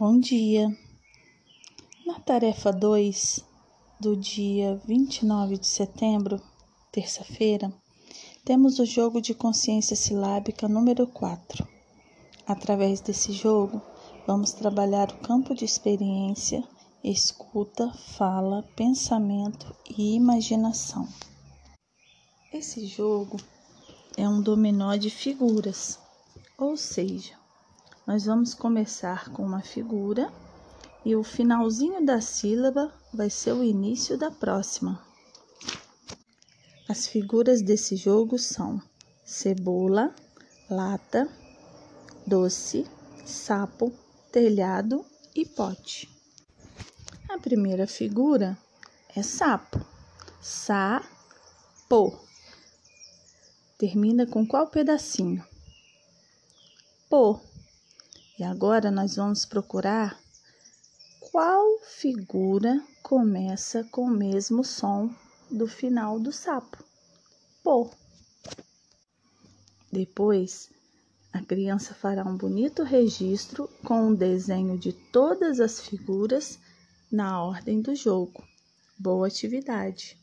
Bom dia! Na tarefa 2 do dia 29 de setembro, terça-feira, temos o jogo de consciência silábica número 4. Através desse jogo, vamos trabalhar o campo de experiência, escuta, fala, pensamento e imaginação. Esse jogo é um dominó de figuras, ou seja, nós vamos começar com uma figura e o finalzinho da sílaba vai ser o início da próxima. As figuras desse jogo são cebola, lata, doce, sapo, telhado e pote. A primeira figura é sapo. Sa-po. Termina com qual pedacinho? Po. E agora nós vamos procurar qual figura começa com o mesmo som do final do sapo. Po. Depois, a criança fará um bonito registro com um desenho de todas as figuras na ordem do jogo. Boa atividade!